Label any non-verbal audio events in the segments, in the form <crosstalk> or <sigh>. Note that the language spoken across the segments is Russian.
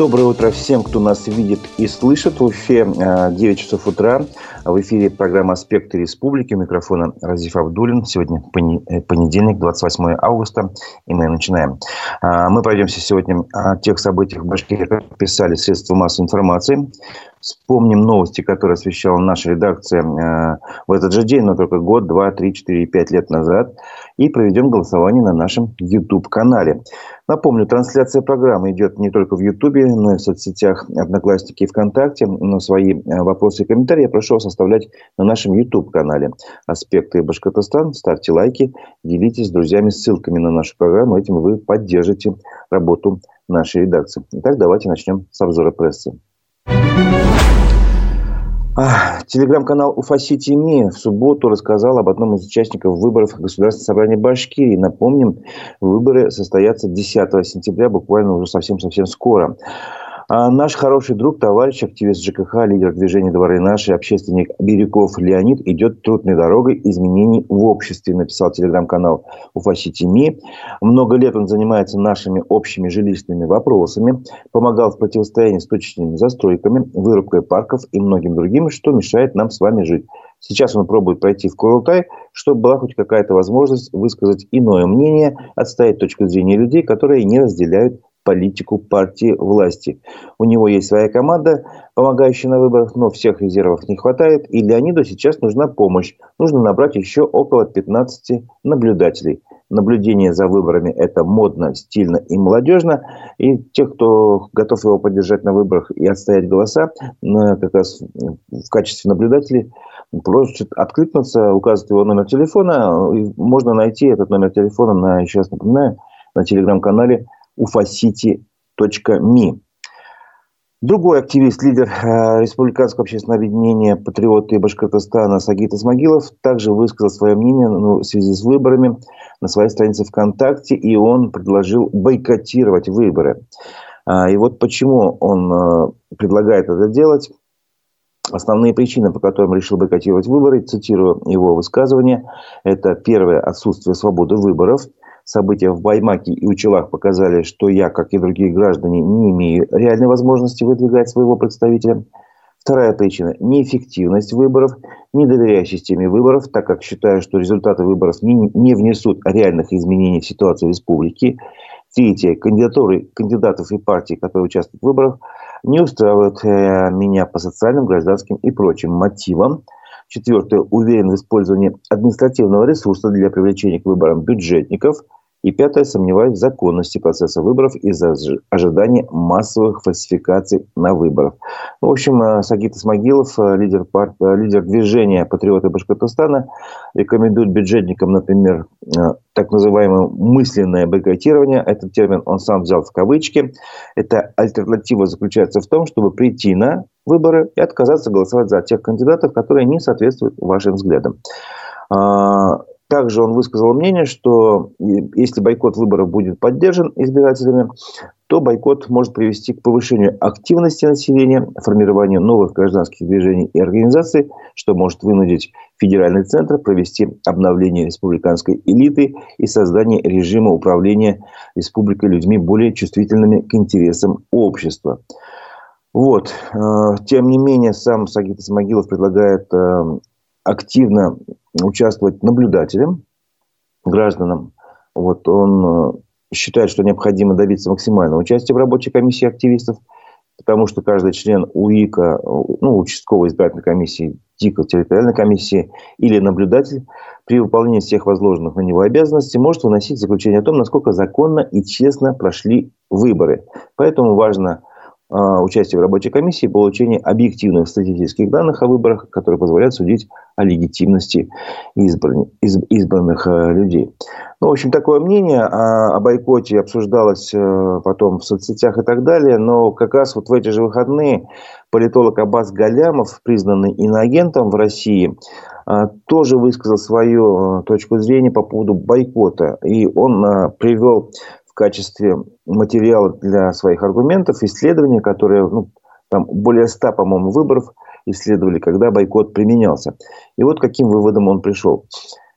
Доброе утро всем, кто нас видит и слышит. В Уфе 9 э, часов утра. В эфире программа «Аспекты республики». Микрофона Разиф Абдулин. Сегодня э, понедельник, 28 августа. И мы начинаем. А, мы пройдемся сегодня о тех событиях в Башкирии, как писали средства массовой информации. Вспомним новости, которые освещала наша редакция э, в этот же день, но только год, два, три, четыре, пять лет назад. И проведем голосование на нашем YouTube-канале. Напомню, трансляция программы идет не только в YouTube, но и в соцсетях Одноклассники и ВКонтакте. Но свои э, вопросы и комментарии я прошу вас оставлять на нашем YouTube-канале. Аспекты Башкортостан. Ставьте лайки, делитесь с друзьями ссылками на нашу программу. Этим вы поддержите работу нашей редакции. Итак, давайте начнем с обзора прессы. Телеграм-канал Уфа-Сити МИ в субботу рассказал об одном из участников выборов Государственного собрания Башкирии. Напомним, выборы состоятся 10 сентября, буквально уже совсем-совсем скоро. А наш хороший друг, товарищ, активист ЖКХ, лидер движения «Дворы наши», общественник Бирюков Леонид идет трудной дорогой изменений в обществе, написал телеграм-канал Уфа Ситими. Много лет он занимается нашими общими жилищными вопросами, помогал в противостоянии с точечными застройками, вырубкой парков и многим другим, что мешает нам с вами жить. Сейчас он пробует пройти в Курултай, чтобы была хоть какая-то возможность высказать иное мнение, отстоять точку зрения людей, которые не разделяют политику партии власти. У него есть своя команда, помогающая на выборах, но всех резервов не хватает, и Леониду сейчас нужна помощь. Нужно набрать еще около 15 наблюдателей. Наблюдение за выборами – это модно, стильно и молодежно. И те, кто готов его поддержать на выборах и отстоять голоса, как раз в качестве наблюдателей, просят откликнуться, указывать его номер телефона. Можно найти этот номер телефона, на, раз напоминаю, на телеграм-канале ufacity.me. Другой активист, лидер э, Республиканского общественного объединения «Патриоты Башкортостана» Сагит Исмагилов также высказал свое мнение ну, в связи с выборами на своей странице ВКонтакте, и он предложил бойкотировать выборы. А, и вот почему он э, предлагает это делать. Основные причины, по которым решил бойкотировать выборы, цитирую его высказывание, это первое – отсутствие свободы выборов – События в Баймаке и Учелах показали, что я, как и другие граждане, не имею реальной возможности выдвигать своего представителя. Вторая причина – неэффективность выборов. Не доверяю системе выборов, так как считаю, что результаты выборов не, не внесут реальных изменений в ситуацию республики. Третье – кандидатуры кандидатов и партий, которые участвуют в выборах, не устраивают э, меня по социальным, гражданским и прочим мотивам. Четвертое – уверен в использовании административного ресурса для привлечения к выборам бюджетников – и пятое, сомневаюсь в законности процесса выборов из-за ожидания массовых фальсификаций на выборах. В общем, э, Сагит Исмагилов, э, лидер, пар... Э, лидер движения «Патриоты Башкортостана», рекомендует бюджетникам, например, так называемое мысленное бойкотирование. Этот термин он сам взял в кавычки. Эта альтернатива заключается в том, чтобы прийти на выборы и отказаться голосовать за тех кандидатов, которые не соответствуют вашим взглядам. А, также он высказал мнение, что если бойкот выборов будет поддержан избирателями, то бойкот может привести к повышению активности населения, формированию новых гражданских движений и организаций, что может вынудить федеральный центр провести обновление республиканской элиты и создание режима управления республикой людьми более чувствительными к интересам общества. Вот. Э, тем не менее, сам Сагит Исмагилов предлагает э, активно участвовать наблюдателем, гражданам. Вот он э, считает, что необходимо добиться максимального участия в рабочей комиссии активистов, потому что каждый член УИКа, ну, участковой избирательной комиссии, ТИКа, территориальной комиссии или наблюдатель при выполнении всех возложенных на него обязанностей может выносить заключение о том, насколько законно и честно прошли выборы. Поэтому важно участие в рабочей комиссии получение объективных статистических данных о выборах, которые позволяют судить о легитимности избран... избранных э, людей. Ну, в общем, такое мнение о, о бойкоте обсуждалось э, потом в соцсетях и так далее, но как раз вот в эти же выходные политолог Аббас Галямов, признанный иноагентом в России, э, тоже высказал свою точку зрения по поводу бойкота. И он привел качестве материала для своих аргументов исследования, которые ну, там более ста, по-моему, выборов исследовали, когда бойкот применялся. И вот каким выводом он пришел.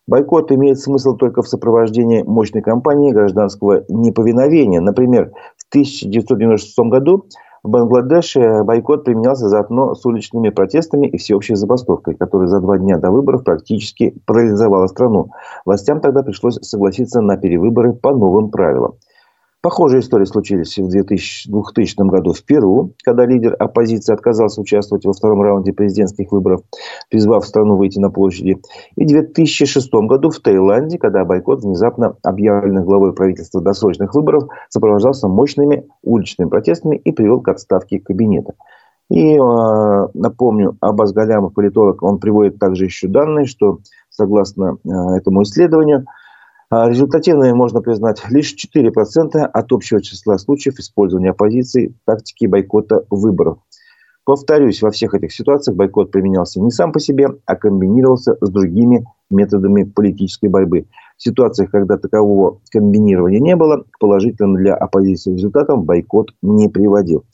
Бойкот имеет смысл только в сопровождении мощной кампании гражданского неповиновения. Например, в 1996 году В Бангладеше бойкот применялся заодно с уличными протестами и всеобщей забастовкой, которая за два дня до выборов практически парализовала страну. Властям тогда пришлось согласиться на перевыборы по новым правилам. Похожие истории случились в 2000, 2000 году в Перу, когда лидер оппозиции отказался участвовать во втором раунде президентских выборов, призвав страну выйти на площади. И в 2006 году в Таиланде, когда бойкот внезапно объявленных главой правительства досрочных выборов сопровождался мощными уличными протестами и привел к отставке кабинета. И э, напомню, Абаз Галямов, политолог, он приводит также еще данные, что согласно э, этому исследованию – результативными можно признать лишь 4% от общего числа случаев использования оппозиции тактики бойкота выборов. Повторюсь, во всех этих ситуациях бойкот применялся не сам по себе, а комбинировался с другими методами политической борьбы. В ситуациях, когда такового комбинирования не было, к положительным для оппозиции результатам бойкот не приводил.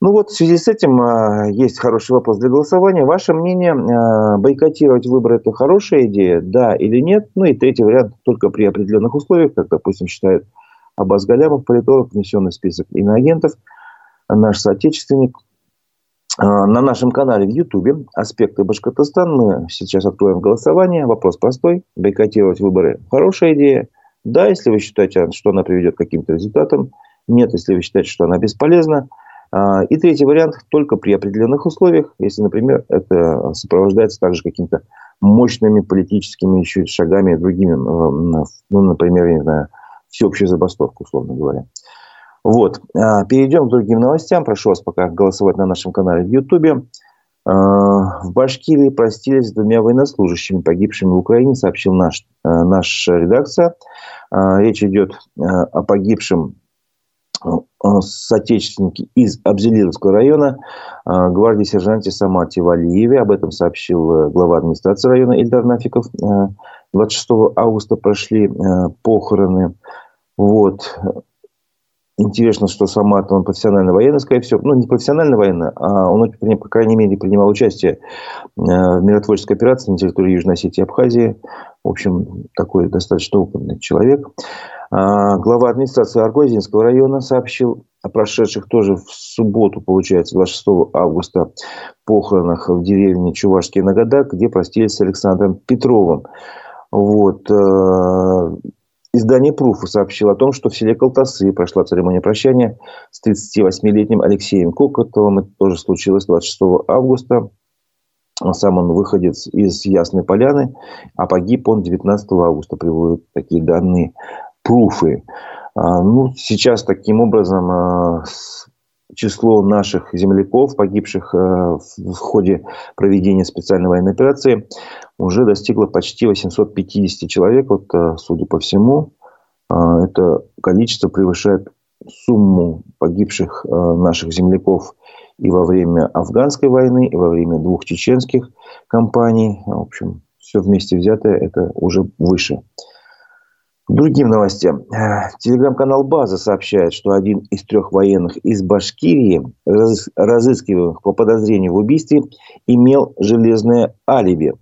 Ну вот, в связи с этим э, есть хороший вопрос для голосования. Ваше мнение, э, бойкотировать выборы – это хорошая идея, да или нет? Ну и третий вариант – только при определенных условиях, как, допустим, считает Абаз Галямов, политолог, внесенный в список иноагентов, наш соотечественник. Э, на нашем канале в Ютубе «Аспекты Башкортостана» мы сейчас откроем голосование. Вопрос простой. Бойкотировать выборы – хорошая идея? Да, если вы считаете, что она приведет к каким-то результатам. Нет, если вы считаете, что она бесполезна – а, и третий вариант только при определенных условиях, если, например, это сопровождается также какими-то мощными политическими еще шагами другими, э, ну, например, не знаю, всеобщую забастовку, условно говоря. Вот. А, перейдем к другим новостям. Прошу вас пока голосовать на нашем канале в Ютубе. А, в Башкирии простились с двумя военнослужащими, погибшими в Украине, сообщил наш, э, наша редакция. Речь идет э, о погибшем соотечественники из Абзелиловского района, э, гвардии сержанте Самате Валиеве. Об этом сообщил э, глава администрации района Ильдар Нафиков. 26 августа прошли похороны. Вот. Интересно, что Самат, он профессиональный военный, скорее всего. Ну, не профессиональный военный, а он, по крайней мере, принимал участие в миротворческой операции на территории Южной Осетии и Абхазии. В общем, такой достаточно опытный человек. А, глава администрации Аргозинского района сообщил о прошедших тоже в субботу, получается, 26 августа, похоронах в деревне Чувашский Нагадак, где простились с Александром Петровым. Вот. Э, издание «Пруфа» сообщило о том, что в селе Колтасы прошла церемония прощания с 38-летним Алексеем Кокотовым. Это тоже случилось 26 августа. Сам он выходец из Ясной Поляны, а погиб он 19 августа, приводят такие данные пруфы. А, ну, сейчас таким образом а, число наших земляков, погибших а, в ходе проведения специальной военной операции, уже достигло почти 850 человек. Вот, судя по всему, это количество превышает сумму погибших наших земляков и во время афганской войны, и во время двух чеченских кампаний. В общем, все вместе взятое это уже выше. Другим новостям. Э, телеграм-канал «База» сообщает, что один из трех военных из Башкирии, разыскиваемых по подозрению в убийстве, имел железное алиби.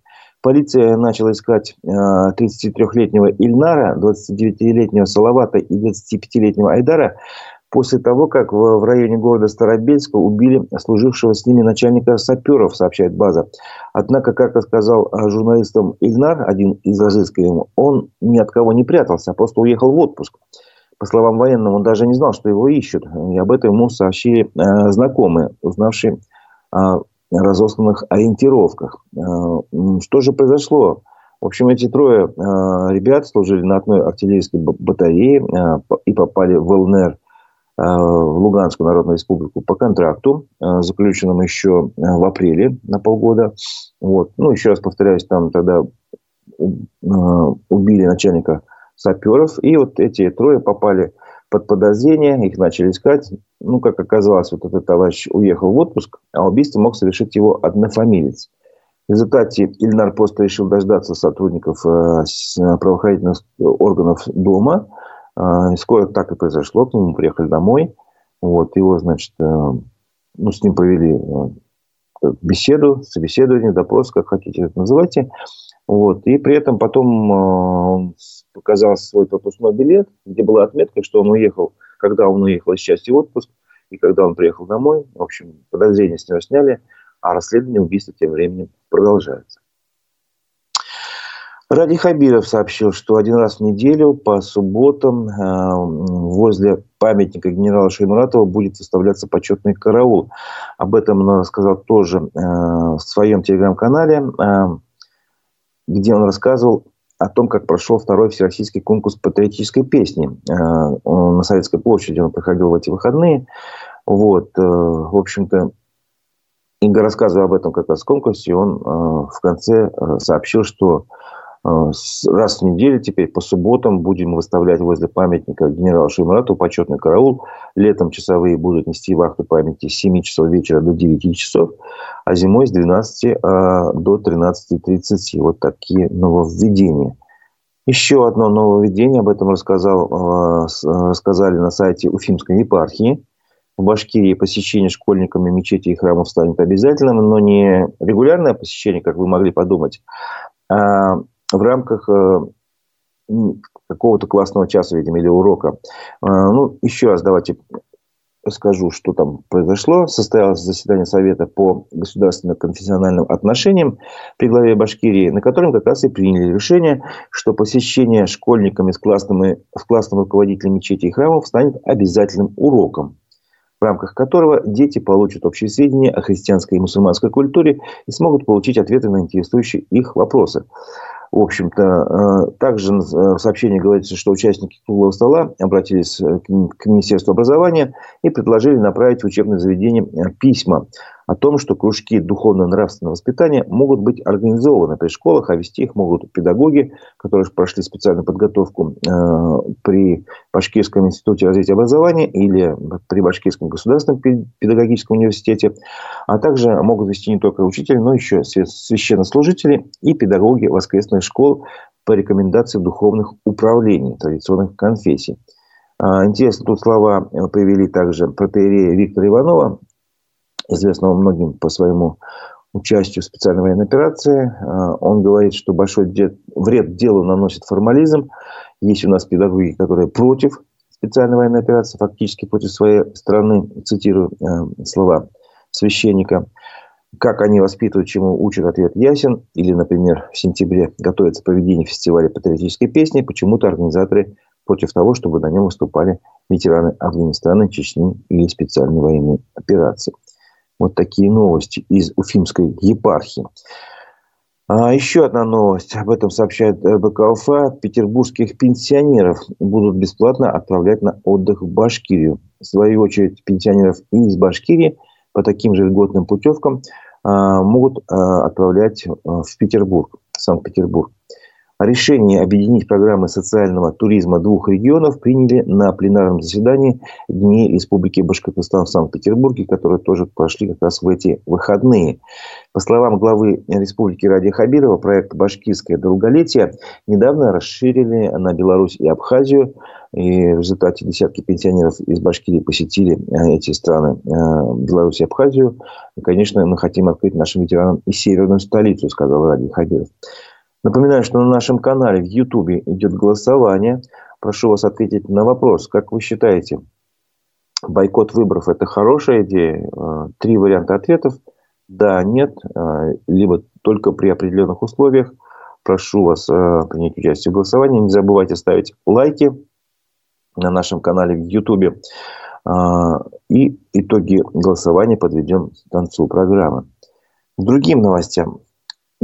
Полиция начала искать 33-летнего э, Ильнара, 29-летнего Салавата и 25-летнего Айдара после того, как в районе города Старобельска убили служившего с ними начальника саперов, сообщает база. Однако, как рассказал а, журналистам Игнар, один из разыскиваемых, он ни от кого не прятался, а просто уехал в отпуск. По словам военного, он даже не знал, что его ищут. И об этом ему сообщили э, знакомые, узнавшие о разосланных ориентировках. Э, что же произошло? В общем, эти трое ребят служили на одной артиллерийской батарее и попали в ЛНР в Луганскую Народную Республику по контракту, э, заключенному еще э, в апреле на полгода. Вот. Ну, еще раз повторяюсь, там тогда убили начальника саперов. И вот эти трое попали под подозрение, их начали искать. Ну, как оказалось, вот этот товарищ уехал в отпуск, а убийство мог совершить его однофамилец. В результате Ильнар просто решил дождаться сотрудников правоохранительных органов дома – а, скоро так и произошло. К нему приехали домой. Вот, его, значит, э, ну, с ним провели э, беседу, собеседование, допрос, как хотите это называйте. Вот. И при этом потом э, он показал свой пропускной билет, где была отметка, что он уехал, когда он уехал из части отпуск, И когда он приехал домой, в общем, подозрения с него сняли, а расследование убийства тем временем продолжается. Ради Хабиров сообщил, что один раз в неделю по субботам э, возле памятника генерала Шеймуратова будет выставляться почетный караул. Об этом он рассказал тоже э, в своем телеграм-канале, э, где он рассказывал о том, как прошел второй всероссийский конкурс патриотической песни. На Советской площади он проходил в эти выходные. Вот, в общем-то, Инга рассказывая об этом как раз в конкурсе, он в конце сообщил, что раз в неделю теперь по субботам будем выставлять возле памятника генералу Шеймурату почетный караул. Летом часовые будут нести вахту памяти с 7 часов вечера до 9 часов, а зимой с 12 э, до 13.30. Вот такие нововведения. Еще одно нововведение, об этом рассказал, э, рассказали на сайте Уфимской епархии. В Башкирии посещение школьниками мечети и храмов станет обязательным, но не регулярное посещение, как вы могли подумать, а в рамках э, какого-то классного часа, видимо, или урока. Э, ну, еще раз давайте скажу, что там произошло. Состоялось заседание Совета по государственно-конфессиональным отношениям при главе Башкирии, на котором как раз и приняли решение, что посещение школьниками с, классными, с классным руководителем мечети и храмов станет обязательным уроком в рамках которого дети получат общие сведения о христианской и мусульманской культуре и смогут получить ответы на интересующие их вопросы. В общем-то, э, также в сообщении говорится, что участники круглого стола обратились э, к Министерству образования и предложили направить в учебное заведение э, письма о том, что кружки духовно-нравственного воспитания могут быть организованы при школах, а вести их могут педагоги, которые прошли специальную подготовку э, при Башкирском институте развития образования или при Башкирском государственном педагогическом университете, а также могут вести не только учители, но еще священнослужители и педагоги воскресных школ по рекомендации духовных управлений традиционных конфессий. А, интересно, тут слова привели также протеерея Виктора Иванова, известного многим по своему участию в специальной военной операции. А, он говорит, что большой вред делу наносит формализм. Есть у нас педагоги, которые против специальной военной операции, фактически против своей страны, цитирую э, слова священника. Как они воспитывают, чему учат, ответ ясен. Или, например, в сентябре готовится проведение фестиваля патриотической песни. Почему-то организаторы против того, чтобы на нем выступали ветераны Афганистана, Чечни или специальной военной операции. Вот такие новости из Уфимской епархии. А еще одна новость. Об этом сообщает РБК. Петербургских пенсионеров будут бесплатно отправлять на отдых в Башкирию. В свою очередь, пенсионеров из Башкирии по таким же льготным путевкам а, могут а, отправлять в Петербург, Санкт-Петербург. Решение объединить программы социального туризма двух регионов приняли на пленарном заседании Дней Республики Башкортостан в Санкт-Петербурге, которые тоже прошли как раз в эти выходные. По словам главы Республики Ради Хабирова, проект «Башкирское долголетие» недавно расширили на Беларусь и Абхазию. И в результате десятки пенсионеров из Башкирии посетили э, эти страны, э, Беларусь и Абхазию. И, конечно, мы хотим открыть нашим ветеранам и северную столицу, сказал Ради Хабиров. Напоминаю, что на нашем канале в Ютубе идет голосование. Прошу вас ответить на вопрос. Как вы считаете, бойкот выборов – это хорошая идея? Э, три варианта ответов. Да, нет, э, либо только при определенных условиях. Прошу вас э, принять участие в голосовании. Не забывайте ставить лайки на нашем канале в Ютубе. И итоги голосования подведем к концу программы. К другим новостям.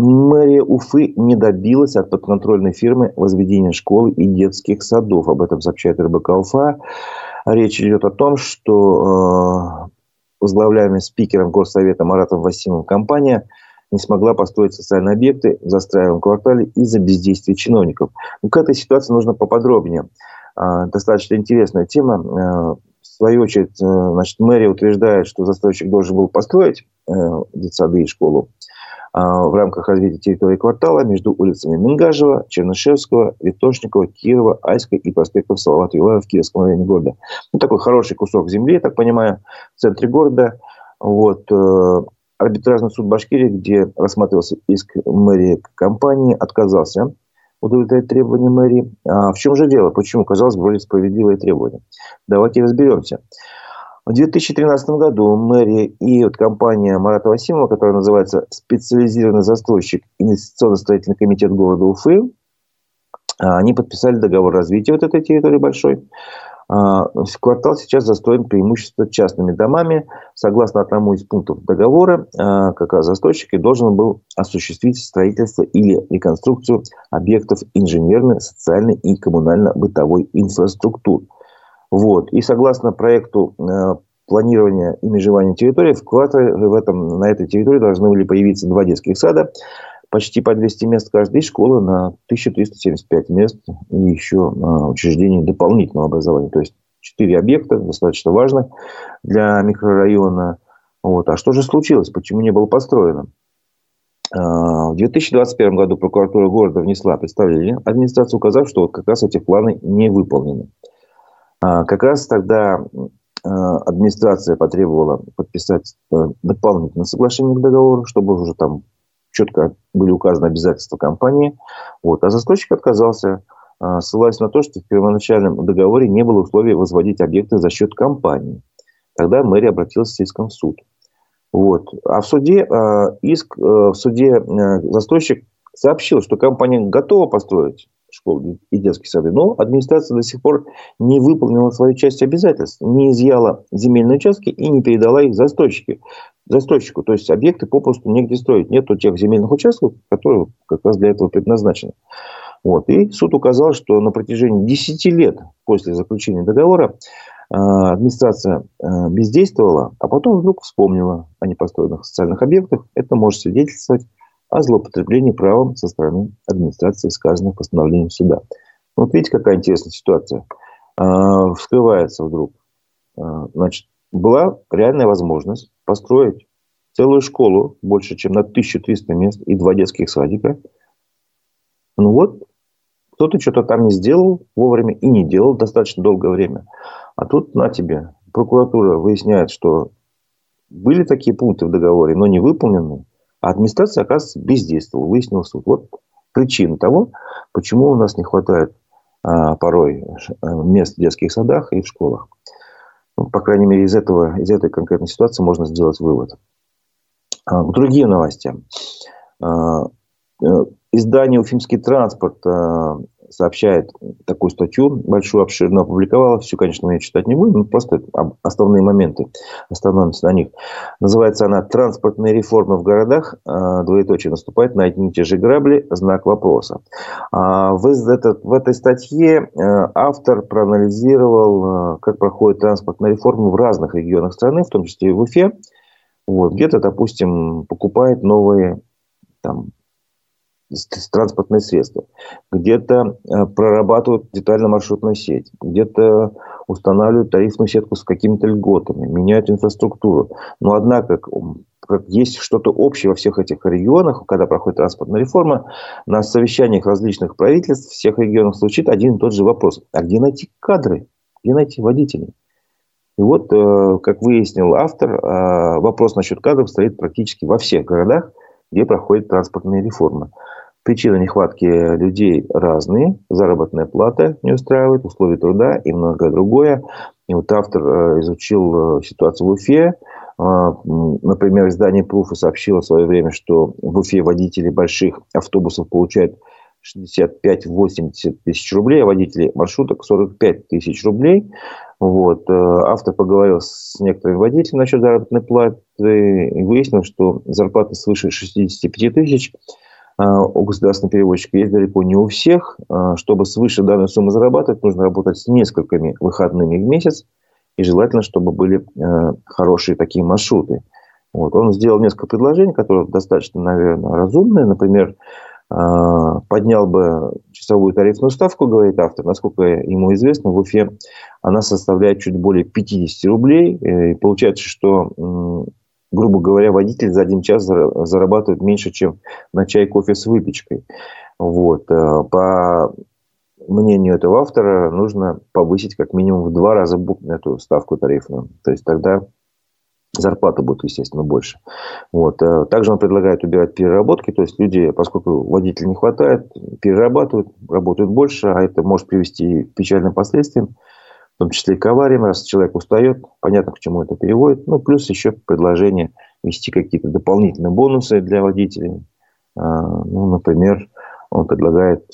Мэрия Уфы не добилась от подконтрольной фирмы возведения школы и детских садов. Об этом сообщает РБК Уфа. Речь идет о том, что э, возглавляемый спикером Горсовета Маратом Васимовым компания не смогла построить социальные объекты в застраиваемом квартале из-за бездействия чиновников. Ну, к этой ситуации нужно поподробнее. Э, достаточно интересная тема. Э, в свою очередь, э, значит, мэрия утверждает, что застройщик должен был построить детсады и школу. А, в рамках развития территории квартала между улицами Мингажева, Чернышевского, Витошникова, Кирова, Айской и проспектом Салавата Юлаева в Киевском районе города. Ну, такой хороший кусок земли, я так понимаю, в центре города. Вот. Э, арбитражный суд Башкирии, где рассматривался иск мэрии компании, отказался удовлетворять требования мэрии. А в чем же дело? Почему? Казалось бы, вроде справедливое требование. Давайте разберемся. В 2013 году мэрия и вот компания Марата Васимова, которая называется специализированный застройщик инвестиционно-строительный комитет города Уфы, а, они подписали договор развития вот этой территории большой. А, квартал сейчас застроен преимущественно частными домами. Согласно одному из пунктов договора, а, как раз застройщик должен был осуществить строительство или реконструкцию объектов инженерной, социальной и коммунально-бытовой инфраструктуры. Вот. И согласно проекту э, планирования и межевания территории, в квартале в этом, на этой территории должны были появиться два детских сада, почти по 200 мест каждой школы на 1375 мест и еще учреждений дополнительного образования. То есть четыре объекта, достаточно важных для микрорайона. Вот. А что же случилось? Почему не было построено? А, в 2021 году прокуратура города внесла представление администрации, указав, что вот как раз эти планы не выполнены. А, как раз тогда а, администрация потребовала подписать э, дополнительное соглашение к договору, чтобы уже там четко были указаны обязательства компании. Вот. А застройщик отказался, а, ссылаясь на то, что в первоначальном договоре не было условий возводить объекты за счет компании. Тогда мэрия обратилась с иском в суд. Вот. А в суде иск, э, в суде э, застройщик сообщил, что компания готова построить школ и детские сады. Но администрация до сих пор не выполнила свою часть обязательств, не изъяла земельные участки и не передала их застройщике, застройщику. То есть объекты попросту негде строить. Нету тех земельных участков, которые как раз для этого предназначены. Вот. И суд указал, что на протяжении 10 лет после заключения договора э, администрация э, бездействовала, а потом вдруг вспомнила о непостроенных социальных объектах. Это может свидетельствовать о злоупотреблении правом со стороны администрации, сказанных постановлением суда. Вот видите, какая интересная ситуация. А, вскрывается вдруг. А, значит, была реальная возможность построить целую школу больше, чем на 1300 мест и два детских садика. Ну вот, кто-то что-то там не сделал вовремя и не делал достаточно долгое время. А тут на тебе. Прокуратура выясняет, что были такие пункты в договоре, но не выполнены. А администрация, оказывается, бездействовала. Выяснил суд. Вот причина того, почему у нас не хватает а, порой а, мест в детских садах и в школах. Ну, по крайней мере, из, этого, из этой конкретной ситуации можно сделать вывод. А, другие новости. А, э, издание «Уфимский транспорт» а, сообщает такую статью, большую, обширную, опубликовала. Всю, конечно, мы ее читать не будем, но просто основные моменты, остановимся на них. Называется она «Транспортные реформы в городах», а, двоеточие наступает на одни и те же грабли, знак вопроса. А, в этой статье э, автор проанализировал, э, как проходит транспортная реформа в разных регионах страны, в том числе и в Уфе. Вот, где-то, допустим, покупает новые там, транспортные средства, где-то э, прорабатывают детально-маршрутную сеть, где-то устанавливают тарифную сетку с какими-то льготами, меняют инфраструктуру. Но однако, как есть что-то общее во всех этих регионах, когда проходит транспортная реформа, на совещаниях различных правительств всех регионов звучит один и тот же вопрос. А где найти кадры? Где найти водителей? И вот, э, как выяснил автор, э, вопрос насчет кадров стоит практически во всех городах, где проходит транспортная реформа. Причины нехватки людей разные. Заработная плата не устраивает, условия труда и многое другое. И вот автор э, изучил э, ситуацию в Уфе. А, например, издание Пруфа сообщило в свое время, что в Уфе водители больших автобусов получают 65-80 тысяч рублей, а водители маршруток 45 тысяч рублей. Вот. Э, автор поговорил с некоторыми водителями насчет заработной платы и выяснил, что зарплата свыше 65 тысяч – у государственного переводчика есть далеко не у всех. А, чтобы свыше данной суммы зарабатывать, нужно работать с несколькими выходными в месяц. И желательно, чтобы были а, хорошие такие маршруты. Вот. Он сделал несколько предложений, которые достаточно, наверное, разумные. Например, поднял бы часовую тарифную ставку, говорит автор. Насколько ему известно, в Уфе она составляет чуть более 50 рублей. И получается, что грубо говоря, водитель за один час зарабатывает меньше, чем на чай, кофе с выпечкой. Вот. Э, по мнению этого автора, нужно повысить как минимум в два раза эту ставку тарифную. То есть тогда зарплата будет, естественно, больше. Вот. Э, также он предлагает убирать переработки, то есть люди, поскольку водителей не хватает, перерабатывают, работают больше, а это может привести к печальным последствиям. Том числе и авариям, раз человек устает, понятно, к чему это переводит. Ну, плюс еще предложение ввести какие-то дополнительные бонусы для водителей. А, ну, например, он предлагает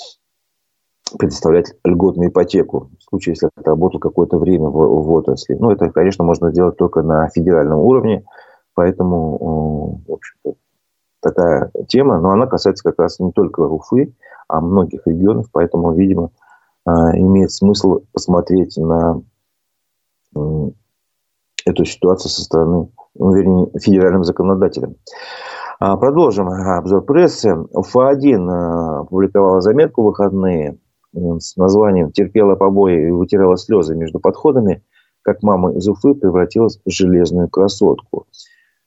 предоставлять льготную ипотеку в случае, если это работал какое-то время в, в отрасли. Ну, это, конечно, можно сделать только на федеральном уровне, поэтому, в общем-то, такая тема, но она касается как раз не только Уфы, а многих регионов, поэтому, видимо, имеет смысл посмотреть на эту ситуацию со стороны, ну, вернее, федеральным законодателем. А, продолжим обзор прессы. УФА-1 а, опубликовала заметку в выходные с названием «Терпела побои и вытирала слезы между подходами, как мама из Уфы превратилась в железную красотку».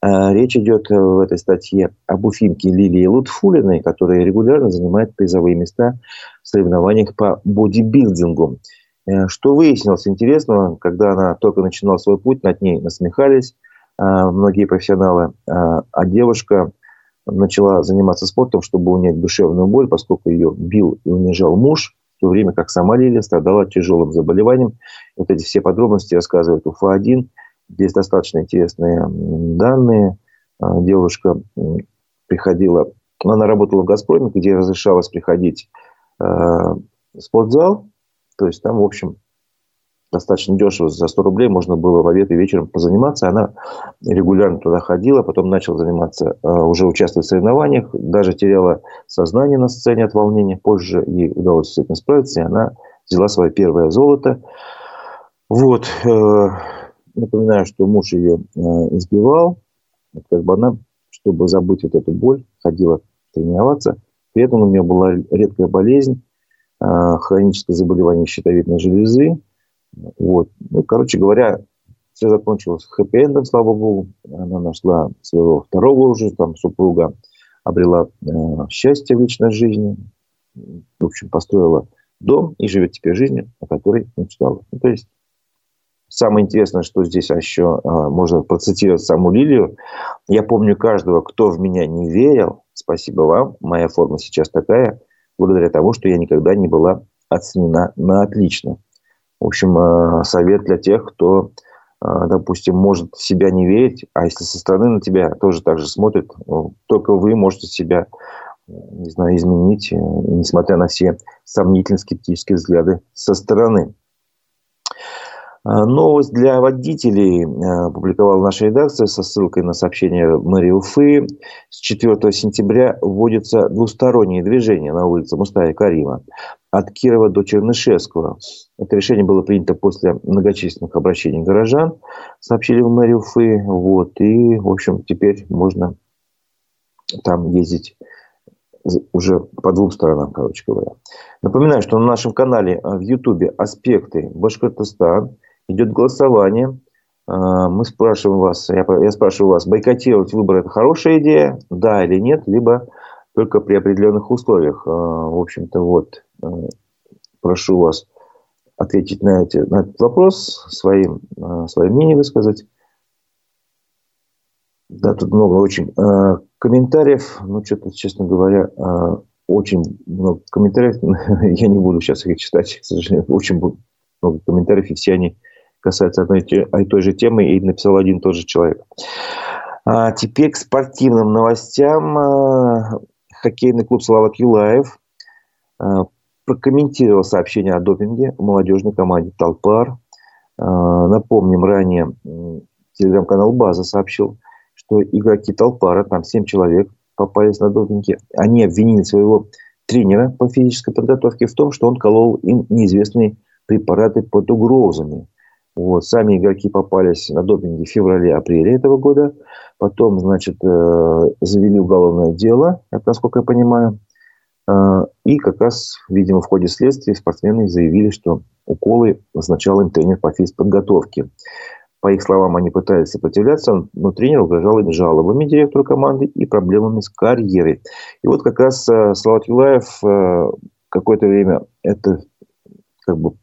А, речь идет э, в этой статье об уфимке Лилии Лутфулиной, которая регулярно занимает призовые места в соревнованиях по бодибилдингу. Э, что выяснилось интересного, когда она только начинала свой путь, над ней насмехались а, многие профессионалы, а, а девушка начала заниматься спортом, чтобы унять душевную боль, поскольку ее бил и унижал муж, в то время как сама Лилия страдала тяжелым заболеванием. Вот эти все подробности рассказывает УФА-1. Здесь достаточно интересные данные. А, девушка приходила, она работала в «Газпроме», где разрешалось приходить э, в спортзал. То есть там, в общем, достаточно дешево, за 100 рублей можно было в обед и вечером позаниматься. Она регулярно туда ходила, потом начала заниматься, э, уже участвовать в соревнованиях, даже теряла сознание на сцене от волнения. Позже ей удалось с этим справиться, и она взяла свое первое золото. Вот. Напоминаю, что муж ее э, избивал. Как бы она, чтобы забыть вот эту боль, ходила тренироваться. При этом у нее была редкая болезнь, э, хроническое заболевание щитовидной железы. Вот. Ну, короче говоря, все закончилось хэппи-эндом, слава богу. Она нашла своего второго уже там супруга, обрела э, счастье в личной жизни. В общем, построила дом и живет теперь жизнью, о которой мечтала. Ну, то есть Самое интересное, что здесь еще а, можно процитировать саму Лилию. Я помню каждого, кто в меня не верил. Спасибо вам. Моя форма сейчас такая, благодаря тому, что я никогда не была оценена на отлично. В общем, а, совет для тех, кто, а, допустим, может в себя не верить, а если со стороны на тебя тоже так же смотрят, ну, только вы можете себя не знаю, изменить, э, несмотря на все сомнительные скептические взгляды со стороны. А, новость для водителей а, опубликовала наша редакция со ссылкой на сообщение мэрии Уфы. С 4 сентября вводится двустороннее движение на улице Мустая Карима от Кирова до Чернышевского. Это решение было принято после многочисленных обращений горожан, сообщили в мэрии Уфы. Вот, и, в общем, теперь можно там ездить уже по двум сторонам, короче говоря. Напоминаю, что на нашем канале в Ютубе «Аспекты Башкортостан» идет голосование. А, мы спрашиваем вас, я, я спрашиваю вас, бойкотировать выборы – это хорошая идея, да или нет, либо только при определенных условиях. А, в общем-то, вот, а, прошу вас ответить на, эти, на этот вопрос, своим, свое мнение высказать. Да, тут много очень комментариев. Ну, что-то, честно говоря, очень много комментариев. <laughs> Я не буду сейчас их читать, к сожалению. Очень много комментариев, и все они касается одной и той же темы, и написал один и тот же человек. А теперь к спортивным новостям. А, хоккейный клуб «Слават Юлаев» а, прокомментировал сообщение о допинге в молодежной команде «Талпар». А, напомним, ранее телеграм-канал «База» сообщил, что игроки «Талпара», там 7 человек, попались на допинге. Они обвинили своего тренера по физической подготовке в том, что он колол им неизвестные препараты под угрозами – вот. Сами игроки попались на допинге в феврале-апреле этого года. Потом, значит, э, завели уголовное дело, насколько я понимаю. Э, и как раз, видимо, в ходе следствия спортсмены заявили, что уколы назначал им тренер по физподготовке. По их словам, они пытались сопротивляться, но тренер угрожал им жалобами директору команды и проблемами с карьерой. И вот как раз э, Слава Юлаев какое-то время это как бы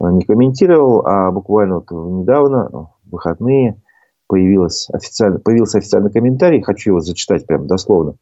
не комментировал, а буквально вот недавно, в выходные, появилось официально, появился официальный комментарий. Хочу его зачитать прям дословно.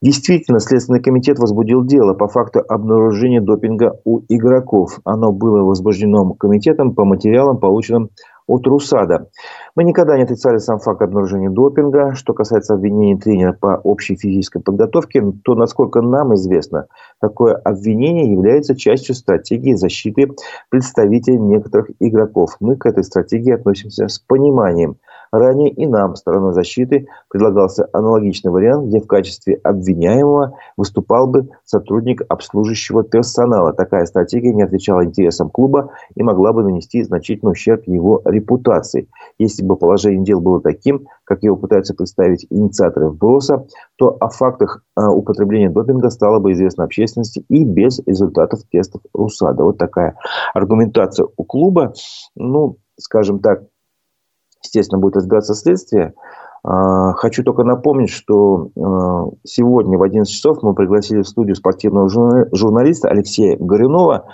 Действительно, Следственный комитет возбудил дело по факту обнаружения допинга у игроков. Оно было возбуждено комитетом по материалам, полученным от РУСАДА. Мы никогда не отрицали сам факт обнаружения допинга. Что касается обвинений тренера по общей физической подготовке, то, насколько нам известно, такое обвинение является частью стратегии защиты представителей некоторых игроков. Мы к этой стратегии относимся с пониманием – Ранее и нам, стороной защиты, предлагался аналогичный вариант, где в качестве обвиняемого выступал бы сотрудник обслуживающего персонала. Такая стратегия не отвечала интересам клуба и могла бы нанести значительный ущерб его репутации. Если бы положение дел было таким, как его пытаются представить инициаторы вброса, то о фактах а, употребления допинга стало бы известно общественности и без результатов тестов РУСАДА. Вот такая аргументация у клуба. Ну, скажем так, естественно, будет разбираться следствие. А, хочу только напомнить, что а, сегодня в 11 часов мы пригласили в студию спортивного журналиста Алексея Горюнова.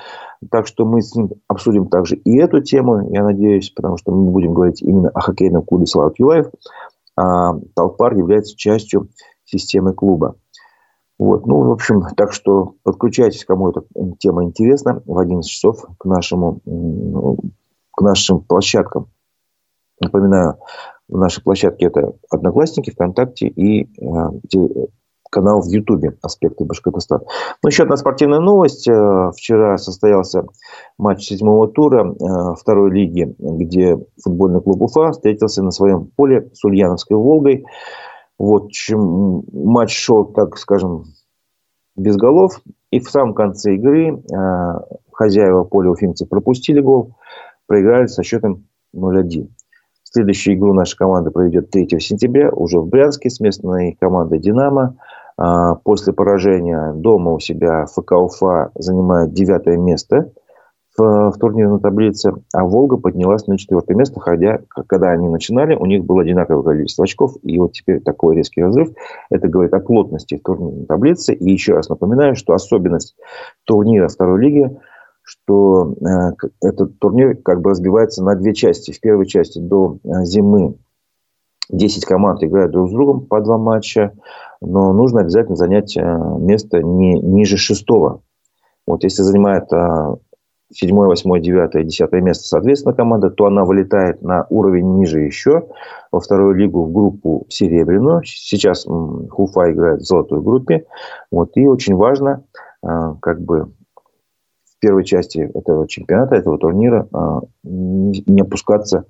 Так что мы с ним обсудим также и эту тему, я надеюсь, потому что мы будем говорить именно о хоккейном клубе «Слава Юлаев». А Толпар является частью системы клуба. Вот, ну, в общем, так что подключайтесь, кому эта тема интересна, в 11 часов к, нашему, к нашим площадкам. Напоминаю, наши площадки это Одноклассники, ВКонтакте и э, канал в Ютубе «Аспекты Башкортостана». Ну, еще одна спортивная новость. Э, вчера состоялся матч седьмого тура э, второй лиги, где футбольный клуб Уфа встретился на своем поле с Ульяновской «Волгой». Вот, чем матч шел, так скажем, без голов. И в самом конце игры э, хозяева поля уфимцы пропустили гол, проиграли со счетом 0-1. Следующую игру наша команда проведет 3 сентября уже в Брянске с местной командой «Динамо». А, после поражения дома у себя ФК Уфа занимает девятое место в, в турнирной таблице, а Волга поднялась на четвертое место, хотя, когда они начинали, у них было одинаковое количество очков, и вот теперь такой резкий разрыв. Это говорит о плотности в турнирной таблице. И еще раз напоминаю, что особенность турнира второй лиги – что э, этот турнир как бы разбивается на две части. В первой части до э, зимы 10 команд играют друг с другом по два матча, но нужно обязательно занять э, место не ниже шестого. Вот если занимает седьмое, восьмое, девятое, десятое место, соответственно, команда, то она вылетает на уровень ниже еще во вторую лигу в группу серебряную. Сейчас Хуфа играет в золотой группе. Вот, и очень важно как бы первой части этого чемпионата, этого турнира а, не опускаться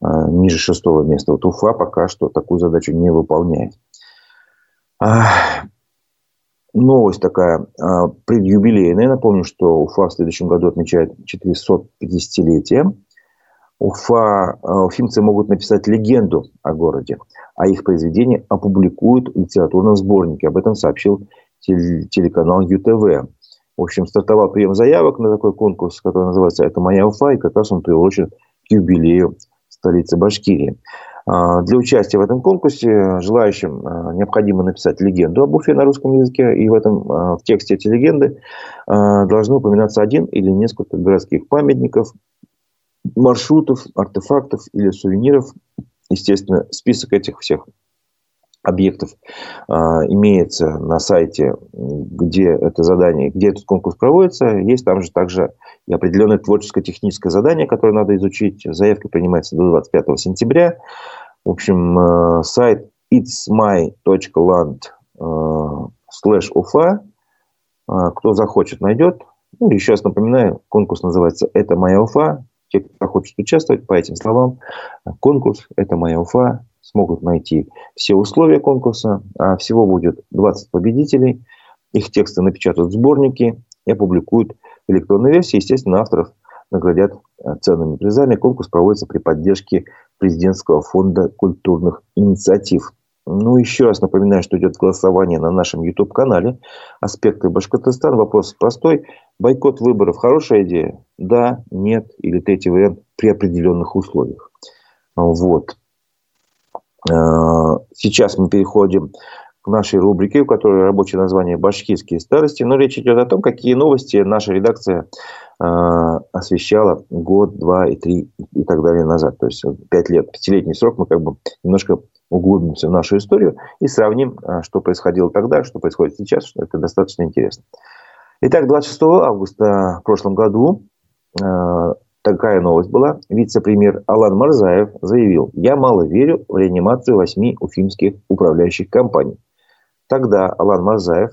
а, ниже шестого места. Вот Уфа пока что такую задачу не выполняет. А, новость такая предюбилейная. Напомню, что Уфа в следующем году отмечает 450-летие. Уфа, уфимцы могут написать легенду о городе, а их произведения опубликуют в литературном сборнике. Об этом сообщил телеканал ЮТВ. В общем, стартовал прием заявок на такой конкурс, который называется «Это моя Уфа», и как раз он приурочен к юбилею столицы Башкирии. А, для участия в этом конкурсе желающим а, необходимо написать легенду об Уфе на русском языке, и в, этом, а, в тексте эти легенды должны упоминаться один или несколько городских памятников, маршрутов, артефактов или сувениров. Естественно, список этих всех объектов э, имеется на сайте, где это задание, где этот конкурс проводится. Есть там же также и определенное творческо-техническое задание, которое надо изучить. Заявка принимается до 25 сентября. В общем, э, сайт itsmy.land slash уфа. Кто захочет, найдет. Ну, еще раз напоминаю, конкурс называется «Это моя Уфа». Те, кто хочет участвовать по этим словам, конкурс «Это моя Уфа» смогут найти все условия конкурса. А всего будет 20 победителей. Их тексты напечатают в сборнике и опубликуют в электронной версии. Естественно, авторов наградят э, ценными призами. Конкурс проводится при поддержке президентского фонда культурных инициатив. Ну, еще раз напоминаю, что идет голосование на нашем YouTube-канале «Аспекты Башкортостана». Вопрос простой. Бойкот выборов – хорошая идея? Да, нет или третий вариант при определенных условиях. Вот. Э, сейчас мы переходим к нашей рубрике, у которой рабочее название «Башкирские старости». Но речь идет о том, какие новости наша редакция э, освещала год, два и три и так далее назад. То есть пять лет, пятилетний срок мы как бы немножко углубимся в нашу историю и сравним, а, что происходило тогда, что происходит сейчас, что это достаточно интересно. Итак, 26 августа в прошлом году такая новость была. Вице-премьер Алан Марзаев заявил, я мало верю в реанимацию восьми уфимских управляющих компаний. Тогда Алан Марзаев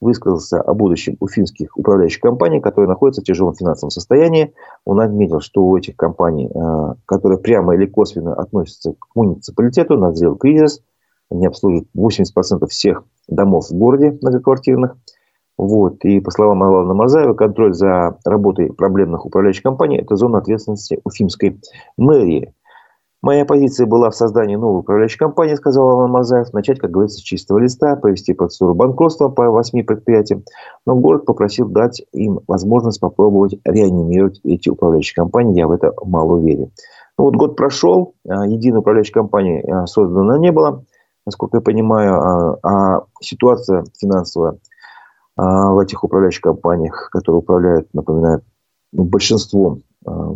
высказался о будущем уфимских управляющих компаний, которые находятся в тяжелом финансовом состоянии. Он отметил, что у этих компаний, э, которые прямо или косвенно относятся к муниципалитету, назрел кризис. Они обслуживают 80% всех домов в городе многоквартирных. Вот. И по словам Алана Мазаева, контроль за работой проблемных управляющих компаний – это зона ответственности Уфимской мэрии. Моя позиция была в создании новой управляющей компании, сказал Алан Мазаев, начать, как говорится, с чистого листа, провести процедуру банкротства по восьми предприятиям. Но город попросил дать им возможность попробовать реанимировать эти управляющие компании. Я в это мало верю. Ну, вот год прошел, а, единой управляющей компании а, создано не было, насколько я понимаю, а, а ситуация финансовая в этих управляющих компаниях, которые управляют, напоминаю, большинством Э,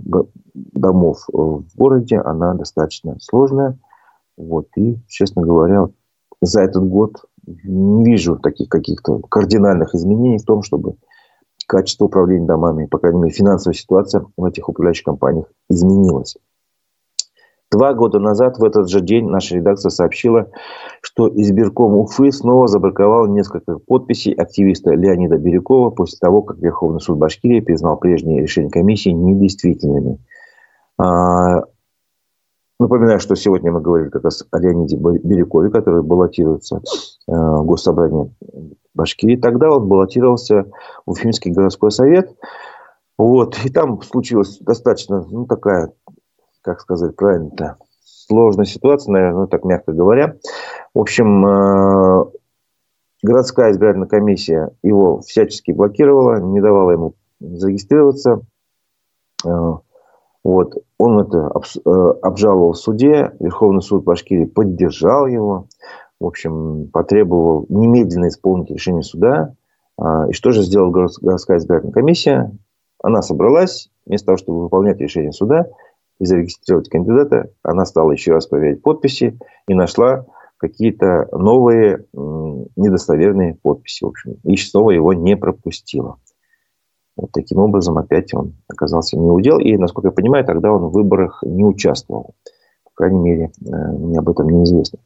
домов э, в городе, она достаточно сложная. Вот. И, честно говоря, за этот год не вижу таких каких-то кардинальных изменений в том, чтобы качество управления домами, по крайней мере, финансовая ситуация в этих управляющих компаниях изменилась. Два года назад в этот же день наша редакция сообщила, что избирком Уфы снова забраковал несколько подписей активиста Леонида Бирюкова после того, как Верховный суд Башкирии признал прежние решения комиссии недействительными. А, напоминаю, что сегодня мы говорили как раз о Леониде Бирюкове, который баллотируется э, в Госсобрании Башкирии. Тогда он баллотировался в Уфимский городской совет. Вот. И там случилась достаточно ну, такая как сказать правильно-то, сложная ситуация, наверное, ну, так мягко говоря. В общем, э, городская избирательная комиссия его всячески блокировала, не давала ему зарегистрироваться. Э, вот. Он это э, обжаловал в суде. Верховный суд Башкирии поддержал его. В общем, потребовал немедленно исполнить решение суда. И что же сделала городская избирательная комиссия? Она собралась, вместо того, чтобы выполнять решение суда, и зарегистрировать кандидата, она стала еще раз проверять подписи и нашла какие-то новые недостоверные подписи. В общем, и снова его не пропустила. Вот таким образом опять он оказался не удел. И, насколько я понимаю, тогда он в выборах не участвовал. По крайней мере, э, мне об этом неизвестно.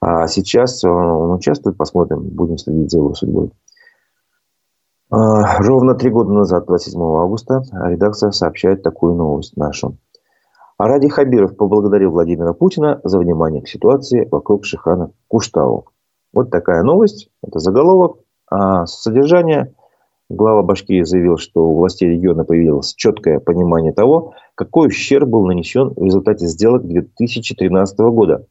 А сейчас он участвует, посмотрим, будем следить за его судьбой. А, ровно три года назад, 27 августа, редакция сообщает такую новость нашу. А Ради Хабиров поблагодарил Владимира Путина за внимание к ситуации вокруг Шихана Куштау. Вот такая новость. Это заголовок. А содержание глава Башкирии заявил, что у властей региона появилось четкое понимание того, какой ущерб был нанесен в результате сделок 2013 года.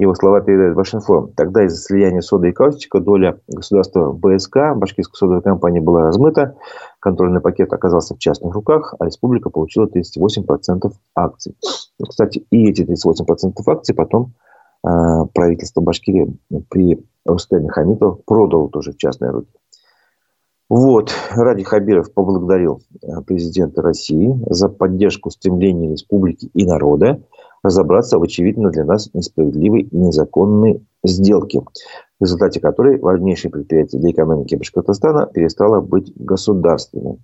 Его слова передает Башинформ. Тогда из-за слияния соды и каустика доля государства БСК, башкирской содовой компании, была размыта. Контрольный пакет оказался в частных руках, а республика получила 38% акций. Кстати, и эти 38% акций потом э, правительство Башкирии при Рустеме Хамитов продало тоже в частные руки. Вот, Ради Хабиров поблагодарил э, президента России за поддержку стремлений республики и народа разобраться в очевидно для нас несправедливой и незаконной сделке, в результате которой важнейшее предприятие для экономики Башкортостана перестало быть государственным.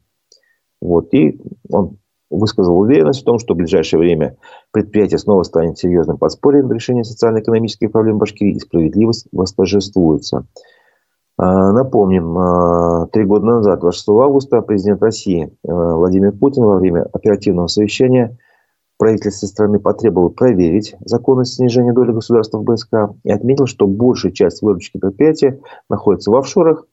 Вот. И он высказал уверенность в том, что в ближайшее время предприятие снова станет серьезным подспорьем в решении социально-экономических проблем Башкирии и справедливость восторжествуется. А, напомним, а, три года назад, 26 августа, президент России а, Владимир Путин во время оперативного совещания правительство страны потребовало проверить законность снижения доли государства в БСК и отметил, что большая часть выручки предприятия находится в офшорах,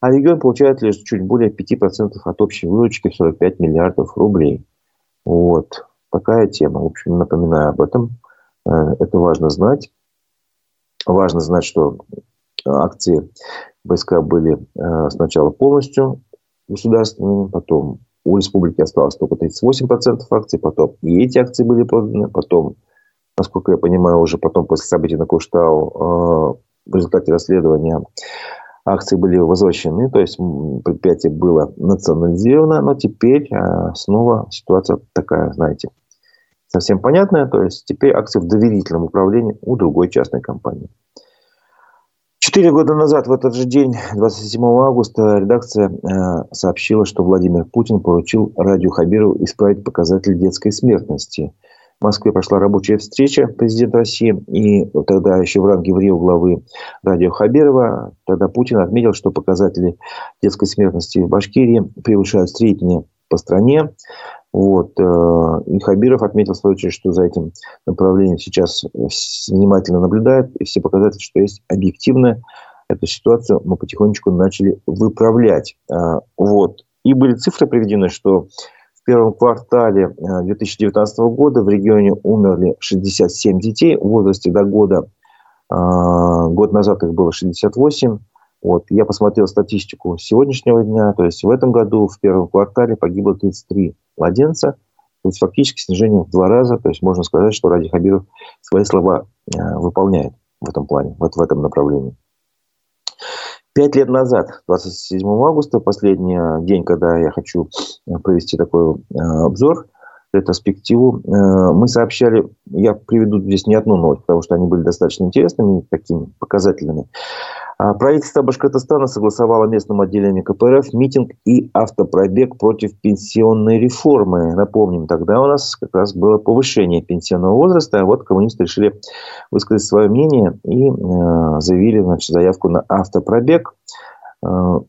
а регион получает лишь чуть более 5% от общей выручки 45 миллиардов рублей. Вот. Такая тема. В общем, напоминаю об этом. Э, это важно знать. Важно знать, что акции БСК были э, сначала полностью государственными, потом у республики осталось только 38% акций, потом и эти акции были проданы, потом, насколько я понимаю, уже потом после событий на Куштау э, в результате расследования акции были возвращены, то есть предприятие было национализировано, но теперь э, снова ситуация такая, знаете, совсем понятная. То есть теперь акции в доверительном управлении у другой частной компании. Четыре года назад, в этот же день, 27 августа, редакция э, сообщила, что Владимир Путин поручил Радио Хабирову исправить показатель детской смертности. В Москве прошла рабочая встреча президента России, и тогда еще в ранге в Рио главы Радио Хабирова, тогда Путин отметил, что показатели детской смертности в Башкирии превышают средние по стране. Вот. Э, и Хабиров отметил, в свою очередь, что за этим направлением сейчас внимательно наблюдает. И все показатели, что есть объективная эту ситуацию мы потихонечку начали выправлять. Э, вот. И были цифры приведены, что в первом квартале 2019 э, года в регионе умерли 67 детей в возрасте до года. Год назад их было 68. Вот. Я посмотрел статистику сегодняшнего дня. То есть в этом году в первом квартале погибло 33 младенца. То есть фактически снижение в два раза. То есть можно сказать, что Ради Хабиров свои слова э, выполняет в этом плане, вот в этом направлении. Пять лет назад, 27 августа, последний день, когда я хочу провести такой э, обзор, ретроспективу, э, мы сообщали, я приведу здесь не одну новость, потому что они были достаточно интересными, такими показательными. А правительство Башкортостана согласовало местному отделению КПРФ митинг и автопробег против пенсионной реформы. Напомним, тогда у нас как раз было повышение пенсионного возраста, а вот коммунисты решили высказать свое мнение и э, заявили значит, заявку на автопробег. Э,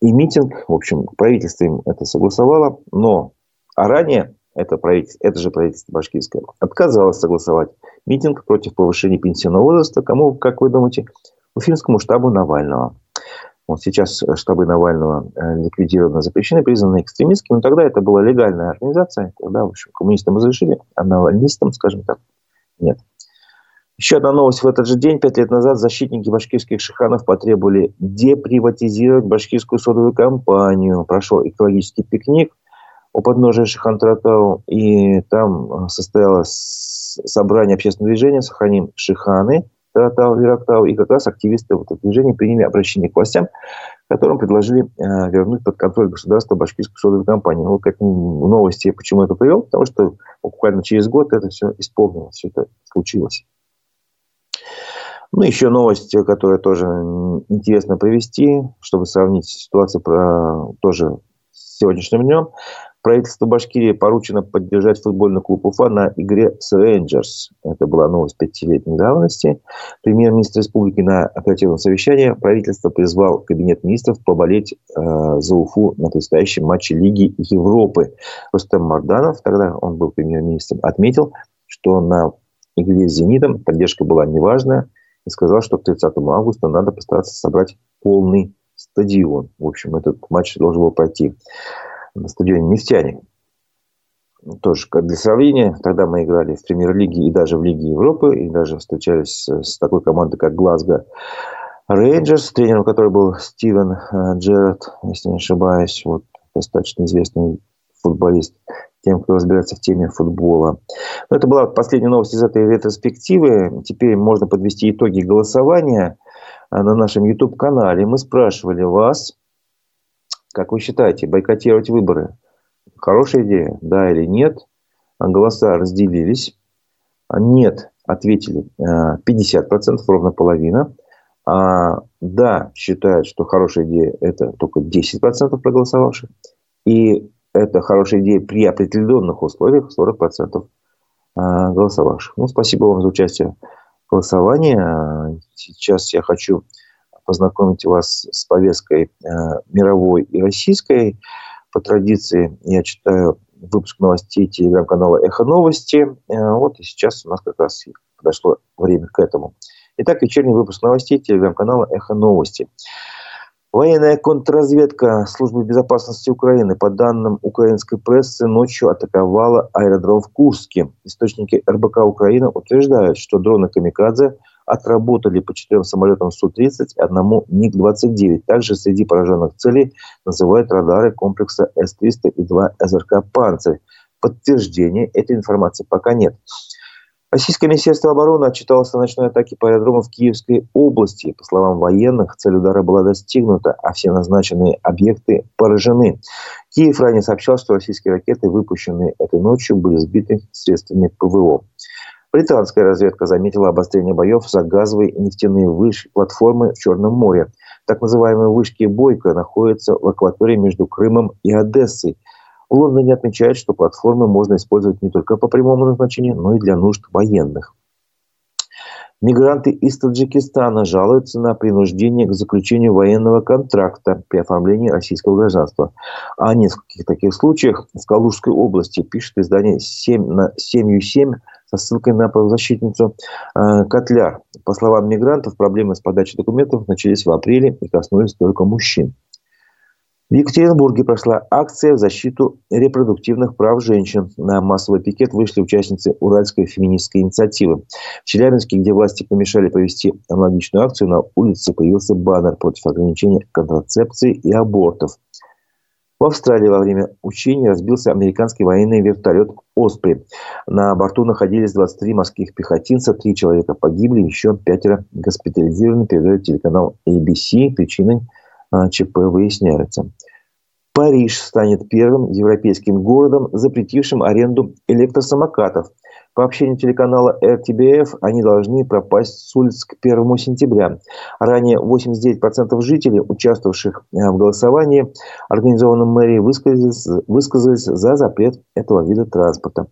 и митинг, в общем, правительство им это согласовало, но а ранее это, правительство, это же правительство башкирское, отказалось согласовать митинг против повышения пенсионного возраста. Кому, как вы думаете, Уфимскому штабу Навального. Вот сейчас штабы Навального э, ликвидированы, запрещены, признаны экстремистскими. Но тогда это была легальная организация. Тогда, в общем, коммунистам разрешили, а навальнистам, скажем так, нет. Еще одна новость. В этот же день, пять лет назад, защитники башкирских шиханов потребовали деприватизировать башкирскую содовую компанию. Прошел экологический пикник у подножия Шихан-Тратау, и там состоялось собрание общественного движения «Сохраним Шиханы», Таратау, Верактау, и как раз активисты вот движения приняли обращение к властям, которым предложили э, вернуть под контроль государства башкирскую содовую компанию. Ну, как новости, почему это привел? Потому что буквально через год это все исполнилось, все это случилось. Ну, еще новость, которая тоже интересно привести, чтобы сравнить ситуацию про, тоже с сегодняшним днем. Правительству Башкирии поручено поддержать футбольный клуб Уфа на игре с Рейнджерс. Это была новость пятилетней давности. Премьер-министр республики на оперативном совещании правительство призвал Кабинет министров поболеть э, за Уфу на предстоящем матче Лиги Европы. Рустам Марданов, тогда он был премьер-министром, отметил, что на игре с «Зенитом» поддержка была неважная и сказал, что к 30 августа надо постараться собрать полный стадион. В общем, этот матч должен был пройти на стадионе «Нефтяник». Тоже для сравнения, тогда мы играли в премьер-лиге и даже в Лиге Европы, и даже встречались с такой командой, как Глазго Рейнджерс, тренером которой был Стивен э, Джерард, если не ошибаюсь, вот достаточно известный футболист тем, кто разбирается в теме футбола. Но это была последняя новость из этой ретроспективы. Теперь можно подвести итоги голосования э, на нашем YouTube-канале. Мы спрашивали вас, как вы считаете, бойкотировать выборы? Хорошая идея, да или нет? Голоса разделились. Нет, ответили 50%, э, ровно половина. А да, считают, что хорошая идея – это только 10% проголосовавших. И это хорошая идея при определенных условиях 40% э, голосовавших. Ну, спасибо вам за участие в голосовании. Сейчас я хочу познакомить вас с повесткой э, мировой и российской. По традиции я читаю выпуск новостей телеграм-канала «Эхо новости». Э, вот и сейчас у нас как раз подошло время к этому. Итак, вечерний выпуск новостей телеграм-канала «Эхо новости». Военная контрразведка Службы безопасности Украины, по данным украинской прессы, ночью атаковала аэродром в Курске. Источники РБК Украины утверждают, что дроны «Камикадзе» отработали по четырем самолетам Су-30 и одному МиГ-29. Также среди пораженных целей называют радары комплекса С-300 и два СРК «Панцирь». Подтверждения этой информации пока нет. Российское Министерство обороны отчиталось о ночной атаке по аэродрому в Киевской области. По словам военных, цель удара была достигнута, а все назначенные объекты поражены. Киев ранее сообщал, что российские ракеты, выпущенные этой ночью, были сбиты средствами ПВО. Британская разведка заметила обострение боев за газовые и нефтяные вышки платформы в Черном море. Так называемые вышки Бойко находятся в акватории между Крымом и Одессой – в Лондоне отмечают, что платформы можно использовать не только по прямому назначению, но и для нужд военных. Мигранты из Таджикистана жалуются на принуждение к заключению военного контракта при оформлении российского гражданства. О нескольких таких случаях в Калужской области пишет издание 7 на 7 со ссылкой на правозащитницу э, Котляр. По словам мигрантов, проблемы с подачей документов начались в апреле и коснулись только мужчин. В Екатеринбурге прошла акция в защиту репродуктивных прав женщин. На массовый пикет вышли участницы Уральской феминистской инициативы. В Челябинске, где власти помешали провести аналогичную акцию, на улице появился баннер против ограничения контрацепции и абортов. В Австралии во время учений разбился американский военный вертолет «Оспри». На борту находились 23 морских пехотинца, три человека погибли, еще пятеро госпитализированы, передает телеканал ABC. Причиной ЧП выясняется. Париж станет первым европейским городом, запретившим аренду электросамокатов. По общению телеканала RTBF, они должны пропасть с улиц к 1 сентября. Ранее 89% жителей, участвовавших э, в голосовании, организованном мэрией, высказались, высказались за запрет этого вида транспорта.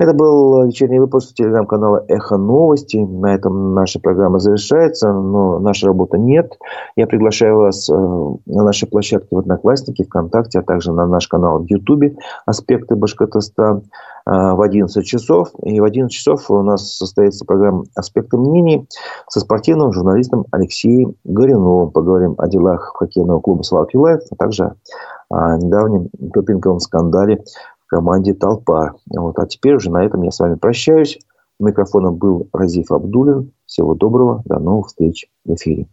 Это был вечерний выпуск телеграм-канала «Эхо новости». На этом наша программа завершается, но наша работа нет. Я приглашаю вас э, на наши площадки в Одноклассники, ВКонтакте, а также на наш канал в Ютубе «Аспекты Башкортостан» э, в 11 часов. И в 11 часов у нас состоится программа «Аспекты мнений» со спортивным журналистом Алексеем Гориновым. Поговорим о делах хоккейного клуба «Салават Юлаев», а также о недавнем допинговом скандале команде «Толпар». Вот. А теперь уже на этом я с вами прощаюсь. Микрофоном был Разиф Абдуллин. Всего доброго. До новых встреч в эфире.